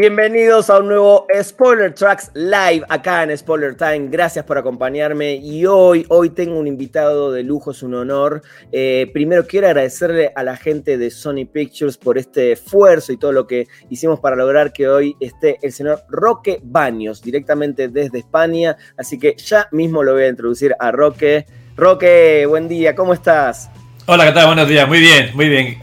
Bienvenidos a un nuevo Spoiler Tracks Live acá en Spoiler Time. Gracias por acompañarme y hoy, hoy tengo un invitado de lujo, es un honor. Eh, primero quiero agradecerle a la gente de Sony Pictures por este esfuerzo y todo lo que hicimos para lograr que hoy esté el señor Roque Baños directamente desde España. Así que ya mismo lo voy a introducir a Roque. Roque, buen día, ¿cómo estás? Hola, ¿qué tal? Buenos días, muy bien, muy bien.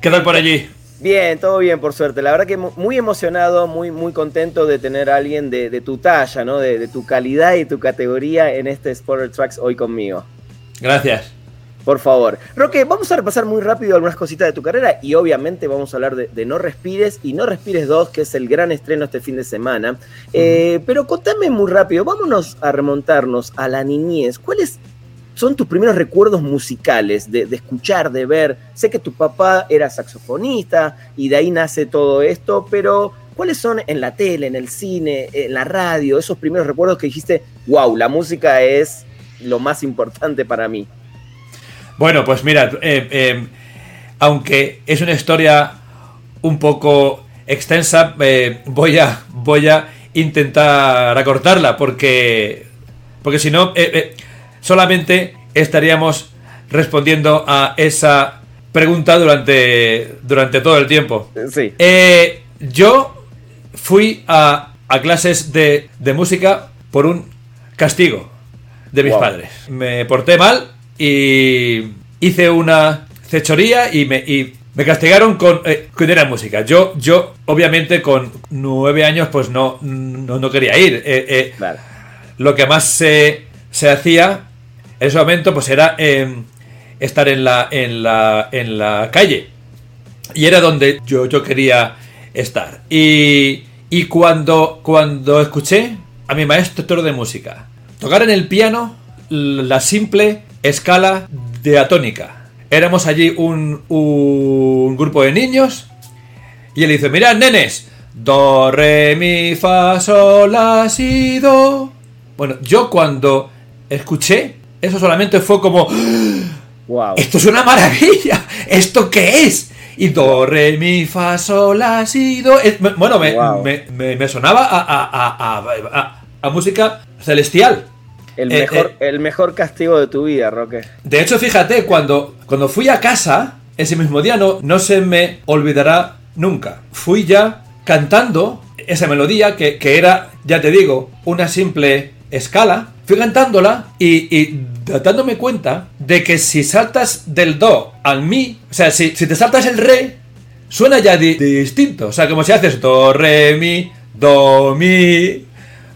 ¿Qué tal por allí? Bien, todo bien, por suerte. La verdad que muy emocionado, muy, muy contento de tener a alguien de, tu talla, ¿no? De, tu calidad y tu categoría en este Spoiler Tracks hoy conmigo. Gracias. Por favor. Roque, vamos a repasar muy rápido algunas cositas de tu carrera y obviamente vamos a hablar de, No Respires y No Respires 2, que es el gran estreno este fin de semana. Eh, pero contame muy rápido, vámonos a remontarnos a la niñez. ¿Cuál es son tus primeros recuerdos musicales, de, escuchar, de ver. Sé que tu papá era saxofonista y de ahí nace todo esto, pero ¿cuáles son en la tele, en el cine, en la radio, esos primeros recuerdos que dijiste, wow, la música es lo más importante para mí? Bueno, pues mira, eh, eh, aunque es una historia un poco extensa, eh, voy, a, voy a intentar acortarla porque, porque si no solamente estaríamos respondiendo a esa pregunta durante, durante todo el tiempo. Sí. Eh, yo fui a, a clases de, de, música por un castigo de mis padres. Me porté mal y hice una cechoría y me, y me castigaron con, eh, con era música. Yo, yo, obviamente, con nueve años, pues no, no, quería ir. Eh, eh Lo que más se, se hacía en ese momento pues era em, estar en la, en, la, en la calle. Y era donde yo, yo quería estar. Y, y cuando, cuando escuché a mi maestro de música tocar en el piano la simple escala de atónica. Éramos allí un, un grupo de niños y él dice, mirad nenes, do, re, mi, fa, sol, la, si, do. Bueno, yo cuando escuché eso solamente fue como. Wow. Esto es una maravilla. ¿Esto qué es? Y do, re, mi, fa, sol, la, si, do. bueno, me, sonaba a, música celestial. El eh, mejor, eh, el mejor castigo de tu vida, Roque. De hecho, fíjate, cuando, cuando fui a casa, ese mismo día no, no se me olvidará nunca. Fui ya cantando esa melodía que, que era, ya te digo, una simple escala fui cantándola y, dándome cuenta de que si saltas del do al mi, o sea, si, te saltas el re, suena ya distinto. O sea, como si haces do, re, mi, do, mi.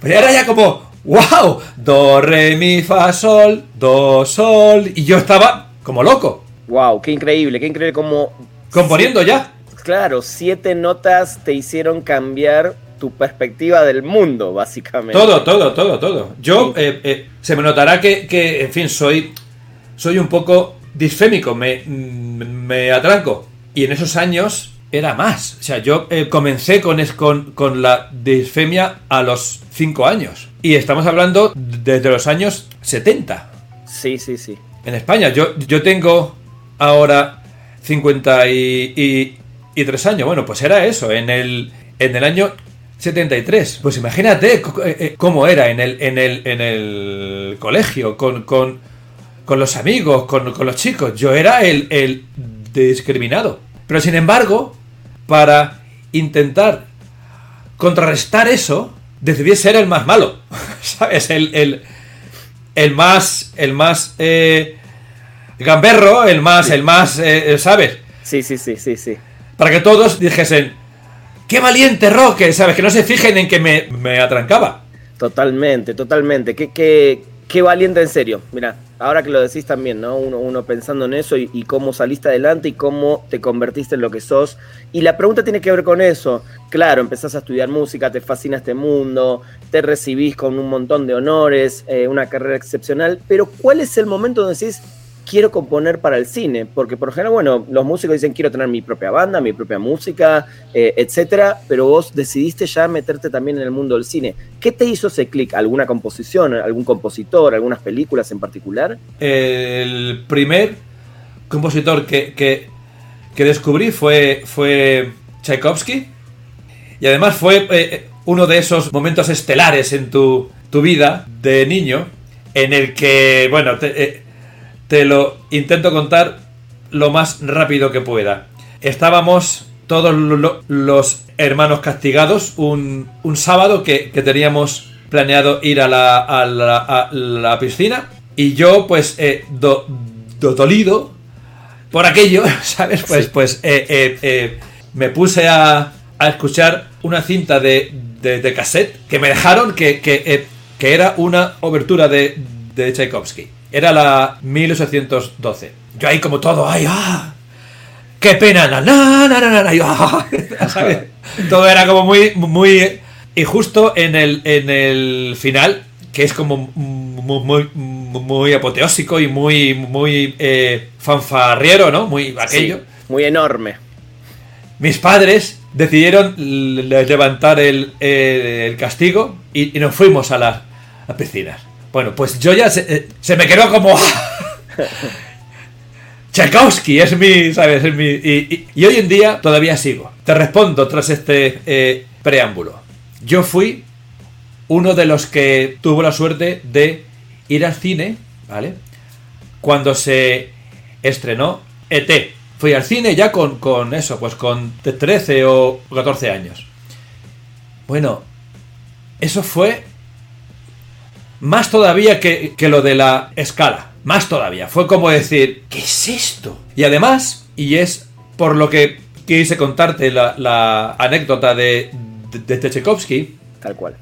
Pues era ya como, wow, do, re, mi, fa, sol, do, sol. Y yo estaba como loco. Wow, qué increíble, qué increíble como... Componiendo ya. Claro, siete notas te hicieron cambiar tu perspectiva del mundo, básicamente. Todo, todo, todo, todo. Yo, eh, eh, se me notará que, en fin, soy, soy un poco disfémico, me, me atranco. Y en esos años era más. O sea, yo eh, comencé con, con, con la disfemia a los 5 años. Y estamos hablando desde los años 70. Sí, sí, sí. En España. Yo, yo tengo ahora 53 años. Bueno, pues era eso. En el, en el año 73. Pues imagínate eh, eh, cómo era en el, en el, en el colegio, con, con, los amigos, con, los chicos. Yo era el, el discriminado. Pero sin embargo, para intentar contrarrestar eso, decidí ser el más malo. ¿Sabes? El, el, el más. El más. Eh, gamberro, el más. El más. ¿Sabes? Sí, sí, sí, sí, sí. Para que todos dijesen ¡Qué valiente Roque! ¿Sabes? Que no se fijen en que me, atrancaba. Totalmente, totalmente. Qué, qué, qué valiente en serio. Mira, ahora que lo decís también, ¿no? Uno, uno pensando en eso y, y, cómo saliste adelante y cómo te convertiste en lo que sos. Y la pregunta tiene que ver con eso. Claro, empezás a estudiar música, te fascina este mundo, te recibís con un montón de honores, eh, una carrera excepcional, pero ¿cuál es el momento donde decís, quiero componer para el cine, porque por ejemplo, bueno, los músicos dicen quiero tener mi propia banda, mi propia música, eh, etcétera, pero vos decidiste ya meterte también en el mundo del cine. ¿Qué te hizo ese clic? ¿Alguna composición, algún compositor, algunas películas en particular? El primer compositor que, que, que descubrí fue, fue Tchaikovsky, y además fue eh, uno de esos momentos estelares en tu, tu, vida de niño, en el que, bueno, te, eh, te lo intento contar lo más rápido que pueda. Estábamos todos lo, los hermanos castigados un, un sábado que, que, teníamos planeado ir a la, a la, a la piscina y yo pues eh, do, do, dolido por aquello, ¿sabes? Pues, sí. pues eh, eh, eh, me puse a, a, escuchar una cinta de, de, de cassette que me dejaron que, que, que era una obertura de, de Tchaikovsky. Era la 1812. Yo ahí como todo, ¡ay, ah! ¡Qué pena! Na, na, na, na, na, yo, ah. Todo era como muy, muy... Y justo en el, en el final, que es como muy, muy, muy apoteósico y muy, muy eh, fanfarriero, ¿no? Muy aquello. Sí, muy enorme. Mis padres decidieron levantar el, el castigo y, y, nos fuimos a las a piscinas. Bueno, pues yo ya se, eh, se me quedó como... Tchaikovsky es mi, ¿sabes? Es mi, y, y, hoy en día todavía sigo. Te respondo tras este eh, preámbulo. Yo fui uno de los que tuvo la suerte de ir al cine, ¿vale? Cuando se estrenó ET. Fui al cine ya con, con eso, pues con 13 o 14 años. Bueno, eso fue más todavía que, que, lo de la escala. Más todavía. Fue como decir, ¿qué es esto? Y además, y es por lo que quise contarte la, la anécdota de, de, de Tchaikovsky. Tal cual.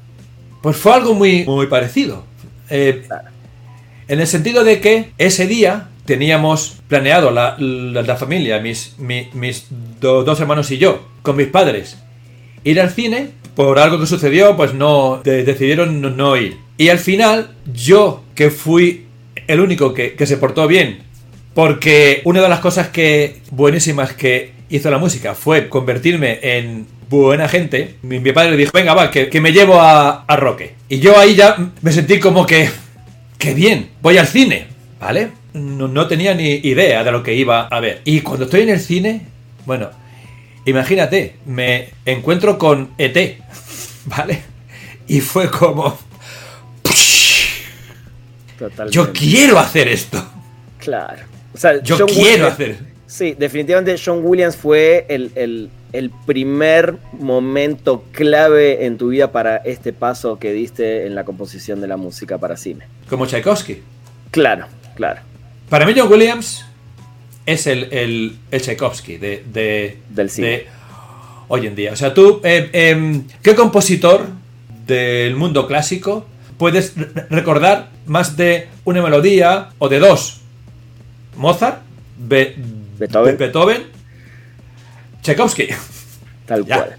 Pues fue algo muy, muy parecido. Eh, claro. En el sentido de que ese día teníamos planeado la, la, la familia, mis, mi, mis do, dos hermanos y yo, con mis padres, ir al cine. Por algo que sucedió, pues no de, decidieron no, no ir. Y al final, yo, que fui el único que, que, se portó bien, porque una de las cosas que buenísimas que hizo la música fue convertirme en buena gente, mi, mi padre dijo, venga, va, que, que me llevo a, a, Roque. Y yo ahí ya me sentí como que, qué bien, voy al cine, ¿vale? No, no tenía ni idea de lo que iba a ver. Y cuando estoy en el cine, bueno, imagínate, me encuentro con ET, ¿vale? Y fue como Totalmente. Yo quiero hacer esto. Claro. O sea, yo John quiero Williams, hacer. Sí, definitivamente John Williams fue el, el, el, primer momento clave en tu vida para este paso que diste en la composición de la música para cine. Como Tchaikovsky. Claro, claro. Para mí John Williams es el, el, el Tchaikovsky de, de, del cine. De hoy en día. O sea, tú, eh, eh, ¿qué compositor del mundo clásico puedes recordar más de una melodía o de dos. Mozart, Be Beethoven, Beethoven Tchaikovsky. Tal ya. cual.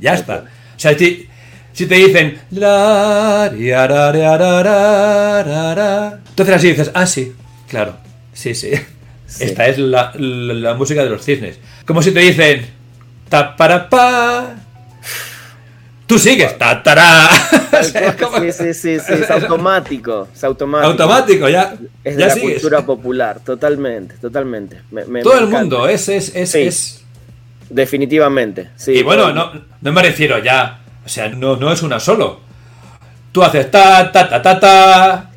Ya Tal está. Cual. O sea, si, si te dicen. Entonces así dices, ah, sí, claro. Sí, sí. sí. Esta es la, la, la, música de los cisnes. Como si te dicen. Ta para pa. Tú sigues. Ta, tará. Sí, sí, sí, sí, es automático. Es automático. Automático, ya. Es ya de la sigues. cultura popular, totalmente, totalmente. Me, me, Todo me el mundo, es, es, es, sí, es... Definitivamente, sí. Y bueno, no, no me refiero ya. O sea, no, no es una solo. Tú haces ta, ta, ta, ta, ta.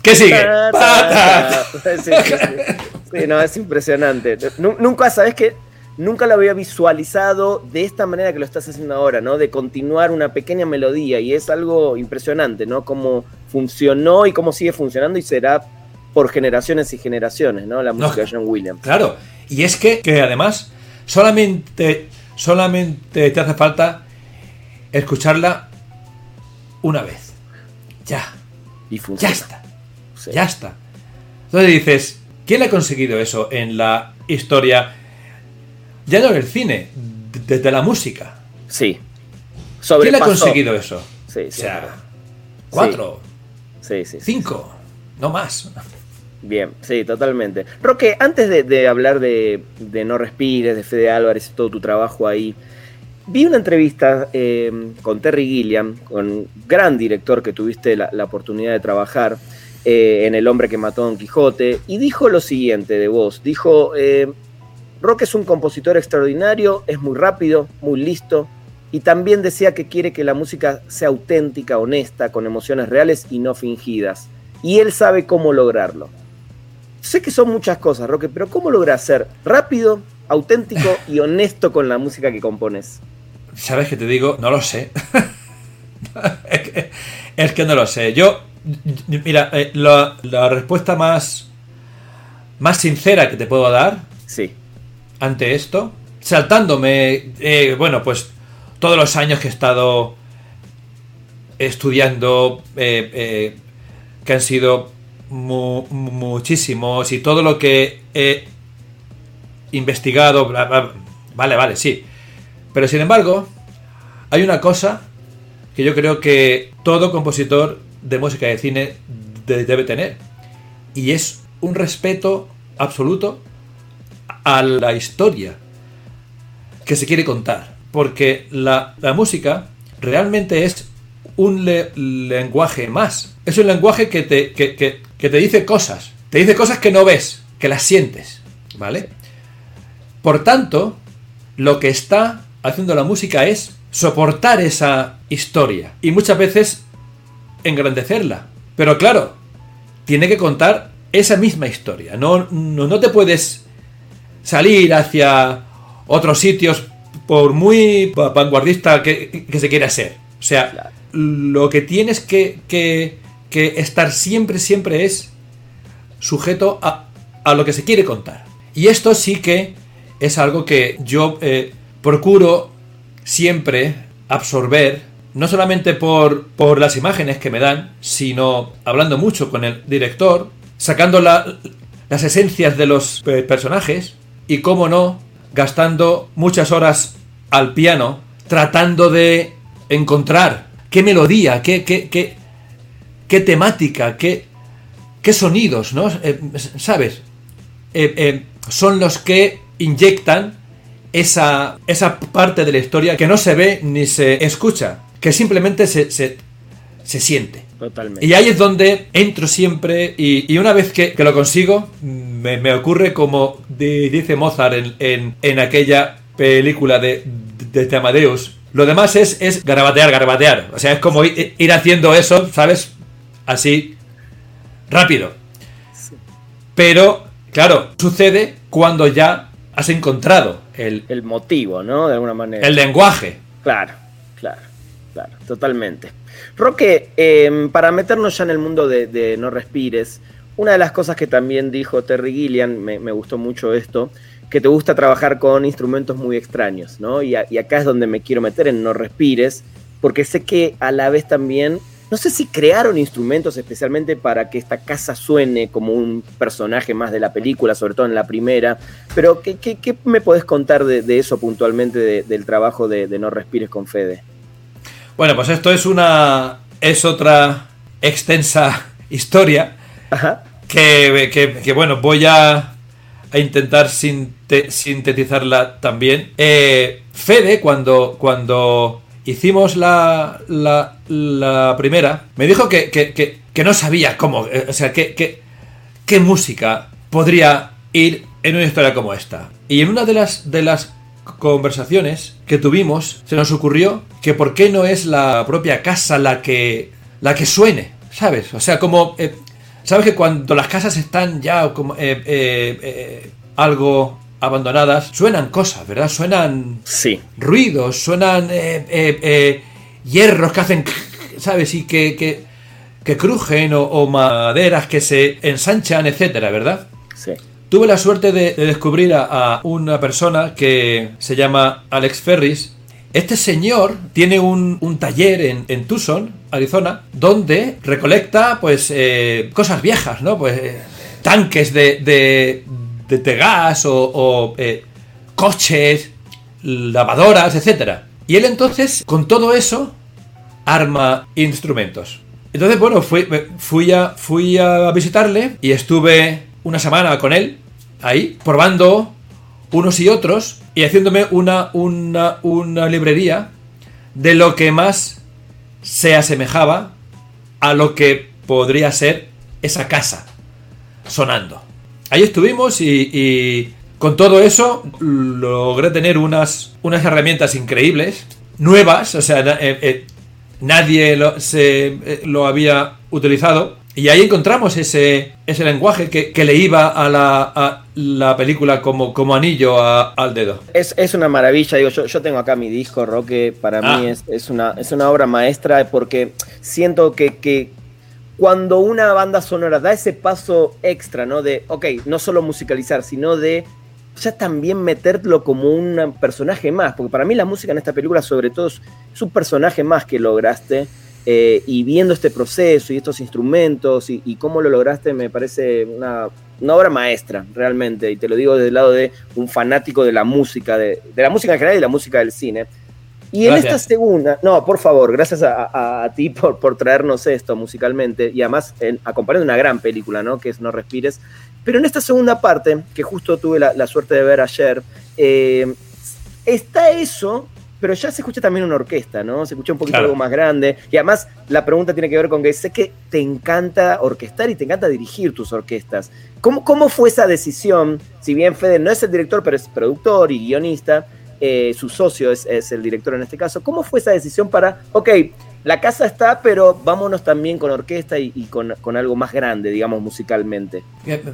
¿Qué sigue? Ta, ta, ta. Sí, sí, sí. sí, no, es impresionante. Nunca, ¿sabes qué? Nunca lo había visualizado de esta manera que lo estás haciendo ahora, ¿no? De continuar una pequeña melodía y es algo impresionante, ¿no? Cómo funcionó y cómo sigue funcionando y será por generaciones y generaciones, ¿no? La música no, de John Williams. Claro, y es que, que además solamente, solamente te hace falta escucharla una vez. Ya. Y funciona. Ya está. Ya está. Entonces dices, ¿quién ha conseguido eso en la historia? Ya no del cine, desde la música. Sí. ¿Quién ha conseguido eso? Sí, o sea, cuatro, sí, sí, cinco, no más. Bien, sí, totalmente. Roque, antes de, hablar de, No Respires, de Fede Álvarez y todo tu trabajo ahí, vi una entrevista eh, con Terry Gilliam, con gran director que tuviste la, oportunidad de trabajar eh, en El hombre que mató a Don Quijote, y dijo lo siguiente de vos, dijo, eh, Roque es un compositor extraordinario, es muy rápido, muy listo, y también decía que quiere que la música sea auténtica, honesta, con emociones reales y no fingidas. Y él sabe cómo lograrlo. Sé que son muchas cosas, Roque, pero ¿cómo logras ser rápido, auténtico y honesto con la música que compones? ¿Sabes qué te digo? No lo sé. es, que, no lo sé. Yo, mira, eh, la, respuesta más, más sincera que te puedo dar sí. Ante esto, saltándome, eh, bueno, pues todos los años que he estado estudiando, eh, que han sido muchísimos y todo lo que he investigado, vale, vale, sí. Pero sin embargo, hay una cosa que yo creo que todo compositor de música de cine debe tener. Y es un respeto absoluto a la historia que se quiere contar. Porque la, música realmente es un lenguaje más. Es un lenguaje que te, que, que te dice cosas. Te dice cosas que no ves, que las sientes. ¿Vale? Por tanto, lo que está haciendo la música es soportar esa historia y muchas veces engrandecerla. Pero claro, tiene que contar esa misma historia. No, no, te puedes salir hacia otros sitios por muy vanguardista que, se quiera ser. O sea, lo que tienes que, que, que estar siempre, siempre es sujeto a, a, lo que se quiere contar. Y esto sí que es algo que yo eh, procuro siempre absorber, no solamente por, por, las imágenes que me dan, sino hablando mucho con el director, sacando las esencias de los eh, personajes y, cómo no, gastando muchas horas al piano tratando de encontrar qué melodía, qué, qué, qué, qué temática, qué, qué sonidos, ¿no? Eh, ¿Sabes? Eh, eh, son los que inyectan esa, esa parte de la historia que no se ve ni se escucha, que simplemente se, se, siente. Totalmente. Y ahí es donde entro siempre y, una vez que, lo consigo, me, ocurre como dice Mozart en, en, aquella película de, de, Amadeus. Lo demás es, es garabatear, garabatear. O sea, es como ir haciendo eso, ¿sabes? así rápido. Pero, claro, sucede cuando ya has encontrado el, el motivo, ¿no? De alguna manera. El lenguaje. Claro, claro, claro, totalmente. Roque, em, para meternos ya en el mundo de, No Respires, una de las cosas que también dijo Terry Gillian, me, gustó mucho esto, que te gusta trabajar con instrumentos muy extraños, ¿no? Y, acá es donde me quiero meter en No Respires, porque sé que a la vez también no sé si crearon instrumentos especialmente para que esta casa suene como un personaje más de la película, sobre todo en la primera, pero ¿qué, me podés contar de, eso puntualmente, del trabajo de, No Respires con Fede? Bueno, pues esto es una. es otra extensa historia. Que, bueno, voy a, a intentar sintetizarla también. Eh, Fede, cuando, cuando hicimos la, la, primera, me dijo que, que, no sabía cómo, eh, o sea, qué música podría ir en una historia como esta. Y en una de las, de las conversaciones que tuvimos, se nos ocurrió que por qué no es la propia casa la que, la que suene, ¿sabes? O sea, como... Eh, ¿Sabes que cuando las casas están ya como eh, algo abandonadas, suenan cosas, ¿verdad? Suenan sí. ruidos, suenan eh, eh, eh, hierros que hacen, ¿sabes? Y que, que, crujen o, maderas que se ensanchan, etcétera, ¿verdad? Sí. Tuve la suerte de, descubrir a, una persona que se llama Alex Ferris Este señor tiene un, taller en, en, Tucson, Arizona, donde recolecta pues eh, cosas viejas, ¿no? Pues eh, tanques de, de, de, gas o, o eh, coches, lavadoras, etc. Y él entonces, con todo eso, arma instrumentos. Entonces, bueno, fui, fui, a, fui a visitarle y estuve una semana con él, ahí, probando unos y otros y haciéndome una, una, una librería de lo que más se asemejaba a lo que podría ser esa casa sonando. Ahí estuvimos y, con todo eso logré tener unas, unas herramientas increíbles, nuevas, o sea, eh, eh, nadie se, eh, lo había utilizado. Y ahí encontramos ese, ese lenguaje que, que le iba a la, a la película como, como anillo a, al dedo. Es, es, una maravilla, digo, yo, yo tengo acá mi disco, Roque, para ah. mí es, es, una, es una obra maestra porque siento que, que cuando una banda sonora da ese paso extra, ¿no? De, ok, no solo musicalizar, sino de ya también meterlo como un personaje más, porque para mí la música en esta película sobre todo es, es un personaje más que lograste eh, y viendo este proceso y estos instrumentos y, y cómo lo lograste, me parece una, una, obra maestra, realmente. Y te lo digo desde el lado de un fanático de la música, de, de la música en general y la música del cine. Y gracias. en esta segunda, no, por favor, gracias a, a, a ti por, por, traernos esto musicalmente y además en, acompañando una gran película, ¿no? Que es No Respires. Pero en esta segunda parte, que justo tuve la, la suerte de ver ayer, eh, está eso pero ya se escucha también una orquesta, ¿no? Se escucha un poquito claro. algo más grande. Y además la pregunta tiene que ver con que sé que te encanta orquestar y te encanta dirigir tus orquestas. ¿Cómo, cómo fue esa decisión? Si bien Fede no es el director, pero es productor y guionista, eh, su socio es, es, el director en este caso. ¿Cómo fue esa decisión para, ok, la casa está, pero vámonos también con orquesta y, y con, con, algo más grande, digamos, musicalmente?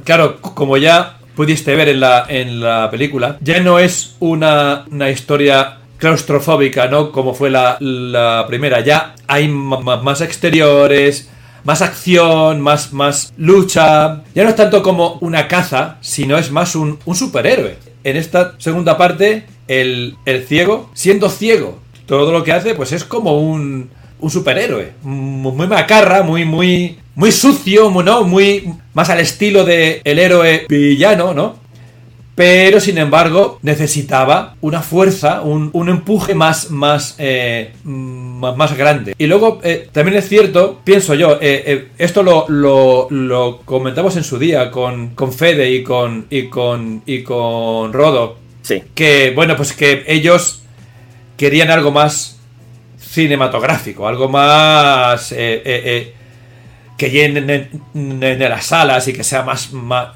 Claro, como ya pudiste ver en la, en la película, ya no es una, una historia claustrofóbica, ¿no? Como fue la, la primera. Ya hay más exteriores, más acción, más, más lucha. Ya no es tanto como una caza, sino es más un, un superhéroe. En esta segunda parte, el, el, ciego, siendo ciego, todo lo que hace, pues es como un, un superhéroe. Muy macarra, muy, muy, muy sucio, ¿no? Muy más al estilo de el héroe villano, ¿no? Pero sin embargo necesitaba una fuerza, un, un empuje más, más, eh, más, más, grande. Y luego eh, también es cierto, pienso yo, eh, esto lo, lo, lo, comentamos en su día con, con Fede y con, y con, y con Rodo, sí. que bueno, pues que ellos querían algo más cinematográfico, algo más... que en, en, en, las salas y que sea más, más,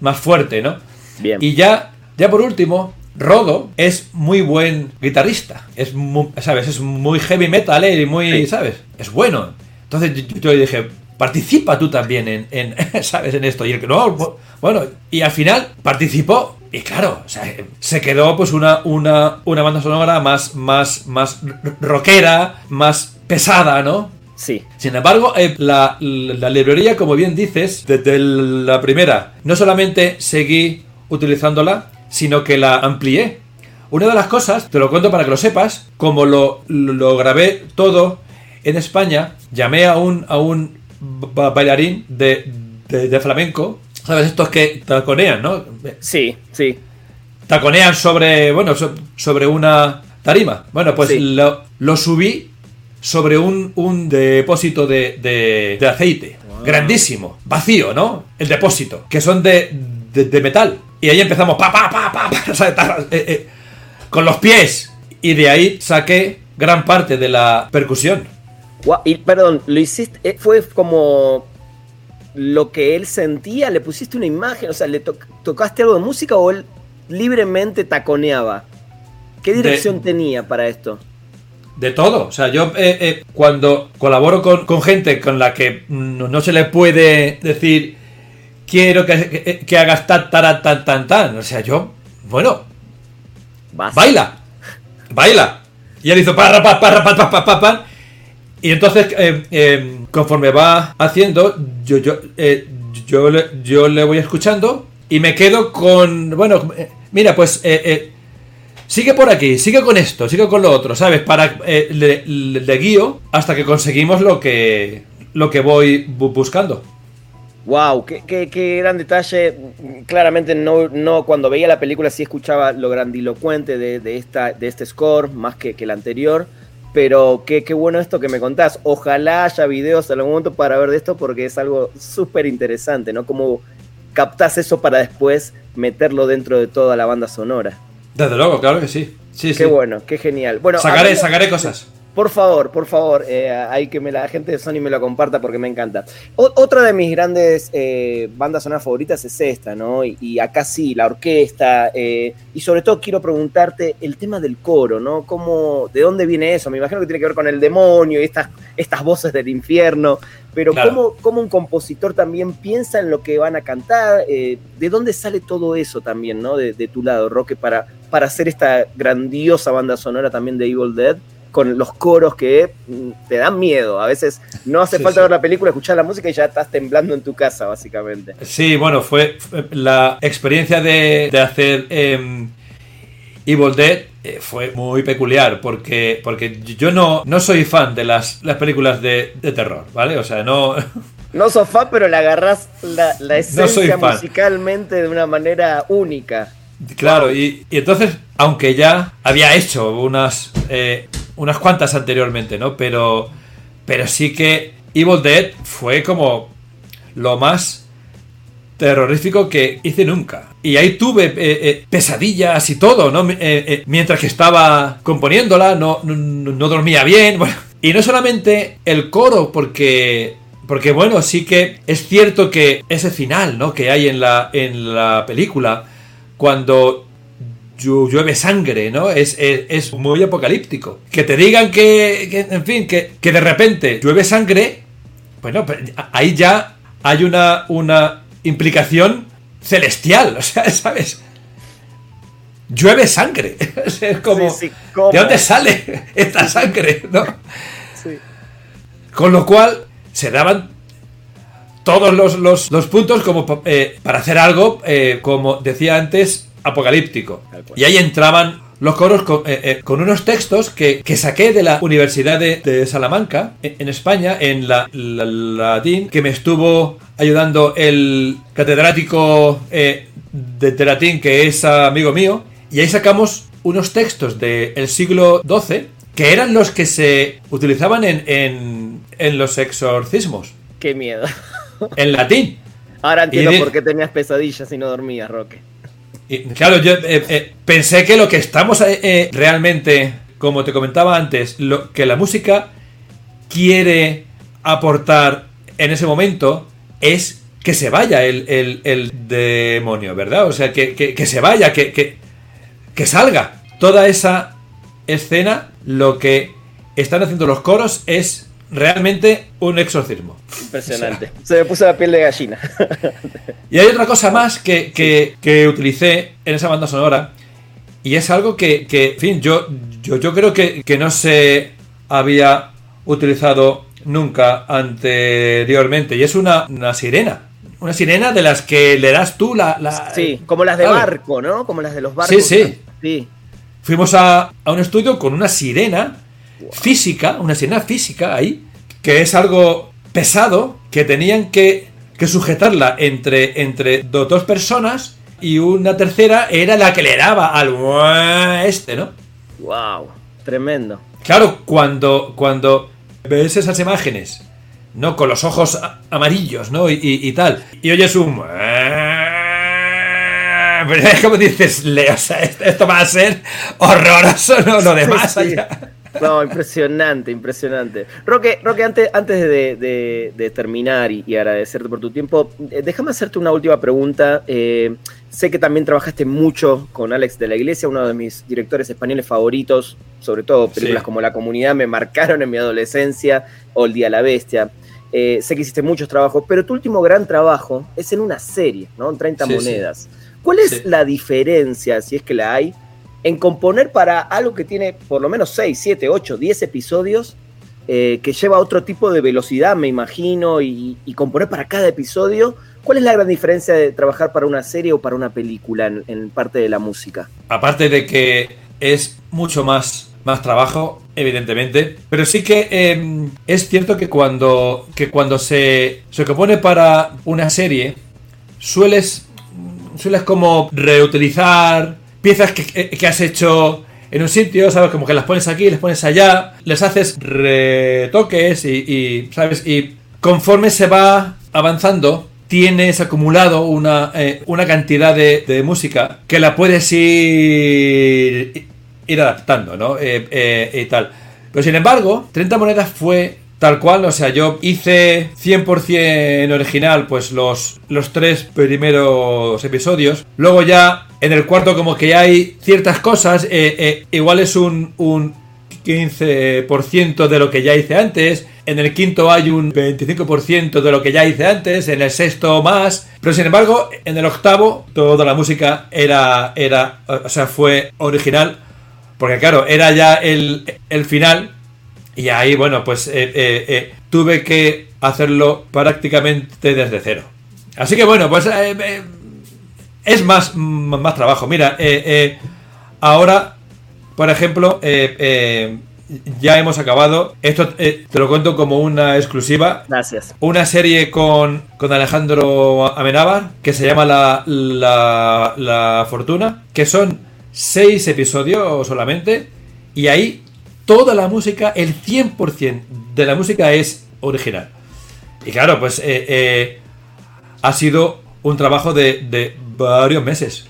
más fuerte, ¿no? Bien. Y ya, ya por último, Rodo es muy buen guitarrista. Es muy, ¿sabes? Es muy heavy metal y muy, sí. ¿sabes? Es bueno. Entonces yo, yo dije, participa tú también en, en, ¿sabes? En esto. Y el que no, bueno, y al final participó. Y claro, o sea, se quedó pues una, una, una banda sonora más, más, más rockera, más pesada, ¿no? Sí. Sin embargo, eh, la, la, la, librería, como bien dices, desde la primera, no solamente seguí utilizándola, sino que la amplié. Una de las cosas, te lo cuento para que lo sepas, como lo, grabé todo en España, llamé a un, a un bailarín de, de, de, flamenco, ¿sabes? Estos que taconean, ¿no? Sí, sí. Taconean sobre, bueno, sobre una tarima. Bueno, pues sí. lo, lo, subí sobre un, un depósito de, de, de aceite. Wow. Grandísimo, vacío, ¿no? El depósito, que son de, de metal. Y ahí empezamos, pa, pa, pa, pa, pa eh, eh, con los pies. Y de ahí saqué gran parte de la percusión. Wow, y perdón, lo hiciste, eh, fue como lo que él sentía, le pusiste una imagen, o sea, le to tocaste algo de música o él libremente taconeaba. ¿Qué dirección de, tenía para esto? De todo, o sea, yo eh, eh, cuando colaboro con, con, gente con la que no, no se le puede decir quiero que, que, que hagas tan, tan, tan, tan, tan. O sea, yo, bueno, Vas. baila, baila. Y él hizo parra, pa, parra, pa, pa, pa, pa. Y entonces, eh, eh, conforme va haciendo, yo, yo, eh, yo, le, yo le voy escuchando y me quedo con, bueno, mira, pues sigue por aquí, sigue con esto, sigue con lo otro, ¿sabes? Para eh, le, le guío hasta que conseguimos lo que, lo que voy bu- buscando. Wow, qué, qué- qué gran detalle. Claramente no, no cuando veía la película sí escuchaba lo grandilocuente de, de esta, de este score, más que, que el anterior. Pero qué, qué bueno esto que me contás. Ojalá haya videos en algún momento para ver de esto porque es algo súper interesante, ¿no? Cómo captás eso para después meterlo dentro de toda la banda sonora. Desde luego, claro que sí. Sí, Qué sí. bueno, qué genial. Bueno, sacaré, hablando- sacaré cosas. Por favor, por favor, eh, hay que me la gente de Sony me lo comparta porque me encanta. O- otra de mis grandes eh, bandas sonoras favoritas es esta, ¿no? Y, y acá sí, la orquesta. eh, y sobre todo quiero preguntarte el tema del coro, ¿no? ¿Cómo, ¿De dónde viene eso? Me imagino que tiene que ver con el demonio y estas, estas voces del infierno. Pero Claro. ¿cómo, cómo un compositor también piensa en lo que van a cantar? Eh, ¿De dónde sale todo eso también, ¿no? De, de tu lado, Roque, para, para hacer esta grandiosa banda sonora también de Evil Dead con los coros que mm, te dan miedo. A veces no hace Sí, falta sí. ver la película, escuchar la música y ya estás temblando en tu casa, básicamente. Sí, bueno, fue, la experiencia de, de hacer em, Evil Dead eh, fue muy peculiar porque, porque yo no, no soy fan de las, las películas de, de terror, ¿vale? O sea, no... No sos fan, pero le agarrás la, la esencia musicalmente de una manera única. Claro, y, y entonces, aunque ya había hecho unas, eh, unas cuantas anteriormente, ¿no? Pero, pero sí que Evil Dead fue como lo más terrorífico que hice nunca. Y ahí tuve eh, eh, pesadillas y todo, ¿no? Eh, mientras que estaba componiéndola, no, no, no dormía bien. Bueno, y no solamente el coro, porque porque bueno, sí que es cierto que ese final, ¿no? Que hay en la, en la película, cuando llueve sangre, ¿no? Es, es, es muy apocalíptico. Que te digan que, que, en fin, que, que de repente llueve sangre, bueno, pero ahí ya hay una, una implicación celestial, o sea, ¿sabes? Llueve sangre. es como, Sí, sí, ¿cómo? ¿de dónde sale esta sangre? ¿no? Sí. Con lo cual se daban todos los, los- los puntos como eh, para hacer algo, eh, como decía antes, apocalíptico. Y ahí entraban los coros con, eh, eh, con unos textos que, que saqué de la Universidad de, de Salamanca, en, en España, en la, la- latín, que me estuvo ayudando el catedrático eh, de, de latín, que es amigo mío, y ahí sacamos unos textos del siglo XII, que eran los que se utilizaban en, en, en los exorcismos, Qué miedo. en latín. Ahora entiendo Y por qué tenías pesadillas y no dormías, Roque. Claro, yo eh, eh, pensé que lo que estamos eh, realmente, como te comentaba antes, lo que la música quiere aportar en ese momento es que se vaya el, demonio, ¿verdad? O sea, que, que- que se vaya, que, que, que salga. Toda esa escena, lo que están haciendo los coros es realmente un exorcismo. Impresionante. Se me puso la piel de gallina. Y hay otra cosa más que, que- que utilicé en esa banda sonora. Y es algo que, que, en fin, yo, yo, yo creo que, que no se había utilizado nunca anteriormente. Y es una, una sirena. Una sirena de las que le das tú la... la- Sí, como las de ¿sabes? barco, ¿no? Como las de los barcos. Sí, sí. Sí. Fuimos a, a un estudio con una sirena física, una sirena física ahí, que es algo pesado, que tenían que, que sujetarla entre, entre do- dos personas y una tercera era la que le daba al este, ¿no? Wow. Tremendo. Claro, cuando, cuando ves esas imágenes, ¿no? Con los ojos amarillos, ¿no? Y, y- y tal. Y oyes un... Pero es como dices, Leo, o sea, esto, esto va a ser horroroso, ¿no? Lo demás Sí, sí. allá. No, impresionante, impresionante. Roque, Roque antes, antes de, de- de terminar y, y agradecerte por tu tiempo, eh, déjame hacerte una última pregunta. Eh, sé que también trabajaste mucho con Alex de la Iglesia, uno de mis directores españoles favoritos, sobre todo películas Sí. como La Comunidad me marcaron en mi adolescencia, o El Día de la Bestia. Eh, sé que hiciste muchos trabajos, pero tu último gran trabajo es en una serie, ¿no? En 30 Sí, sí. monedas. ¿Cuál es la diferencia, si es que la hay, en componer para algo que tiene por lo menos 6, 7, 8, 10 episodios, eh, que lleva otro tipo de velocidad, me imagino, y, componer para cada episodio? ¿Cuál es la gran diferencia de trabajar para una serie o para una película en, en parte de la música? Aparte de que es mucho más, más trabajo, evidentemente. Pero sí que em, es cierto que cuando, que cuando se, se compone para una serie, sueles, sueles como reutilizar piezas que, que has hecho en un sitio, ¿sabes? Como que las pones aquí, las pones allá, les haces retoques y, ¿sabes? Y conforme se va avanzando, tienes acumulado una, eh, una cantidad de, música que la puedes ir, ir adaptando, ¿no? Eh, eh, y tal. Pero sin embargo, 30 monedas fue tal cual, o sea, yo hice 100% original, pues los, los tres primeros episodios. Luego ya en el cuarto como que hay ciertas cosas, igual es un, un 15% de lo que ya hice antes. En el quinto hay un 25% de lo que ya hice antes. En el sexto más. Pero sin embargo, en el octavo, toda la música era. era o sea, fue original. Porque claro, era ya el, final. Y ahí, bueno, pues eh, eh, eh, tuve que hacerlo prácticamente desde cero. Así que bueno, pues es más, más trabajo. Mira, ahora por ejemplo, eh, eh, ya hemos acabado. Esto eh, te lo cuento como una exclusiva. Gracias. Una serie con, Alejandro Amenábar que se llama la, la, Fortuna, que son seis episodios solamente. Y ahí toda la música, el 100% de la música es original. Y claro, pues ha sido un trabajo de, de varios meses.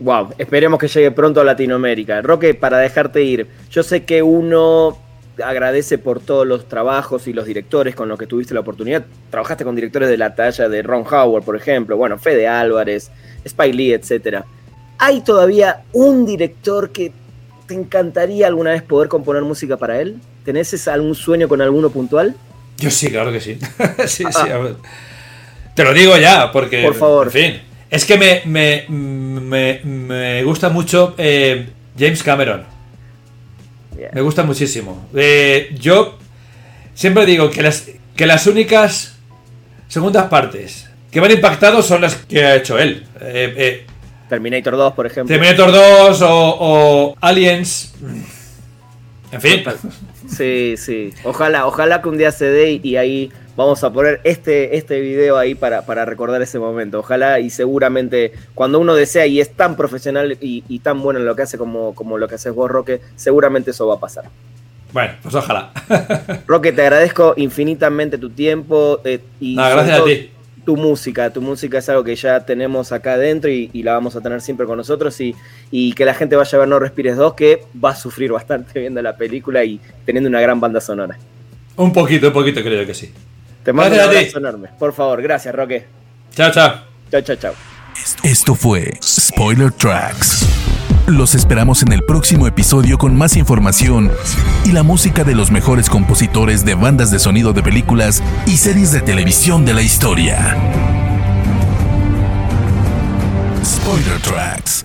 Wow, esperemos que llegue pronto a Latinoamérica. Roque, para dejarte ir, yo sé que uno agradece por todos los trabajos y los directores con los que tuviste la oportunidad. Trabajaste con directores de la talla de Ron Howard, por ejemplo, bueno, Fede Álvarez, Spike Lee, etc. ¿Hay todavía un director que te encantaría alguna vez poder componer música para él? ¿Tenés algún sueño con alguno puntual? Yo sí, claro que sí. sí, sí. Ah. Te lo digo ya, porque. Por favor. En fin. Es que me, me, gusta mucho eh, James Cameron. Me gusta muchísimo. Eh, yo siempre digo que las, que las únicas segundas partes que me han impactado son las que ha hecho él. Eh, Terminator 2, por ejemplo. Terminator 2 o, o Aliens. En fin. Sí, sí. Ojalá, ojalá que un día se dé y ahí vamos a poner este, este video ahí para, para, recordar ese momento. Ojalá y seguramente cuando uno desea y es tan profesional y, tan bueno en lo que hace como, como lo que haces vos, Roque, seguramente eso va a pasar. Bueno, pues ojalá. Roque, te agradezco infinitamente tu tiempo eh, y gracias a ti. tu música. Tu música es algo que ya tenemos acá adentro y, la vamos a tener siempre con nosotros y, y, que la gente vaya a ver No Respires 2, que va a sufrir bastante viendo la película y teniendo una gran banda sonora. Un poquito, un poquito creo que sí. Te mando un abrazo enorme. Por favor, gracias, Roque. Chao, chao. Chao, chao, chao. Esto fue Spoiler Tracks. Los esperamos en el próximo episodio con más información y la música de los mejores compositores de bandas de sonido de películas y series de televisión de la historia. Spoiler Tracks.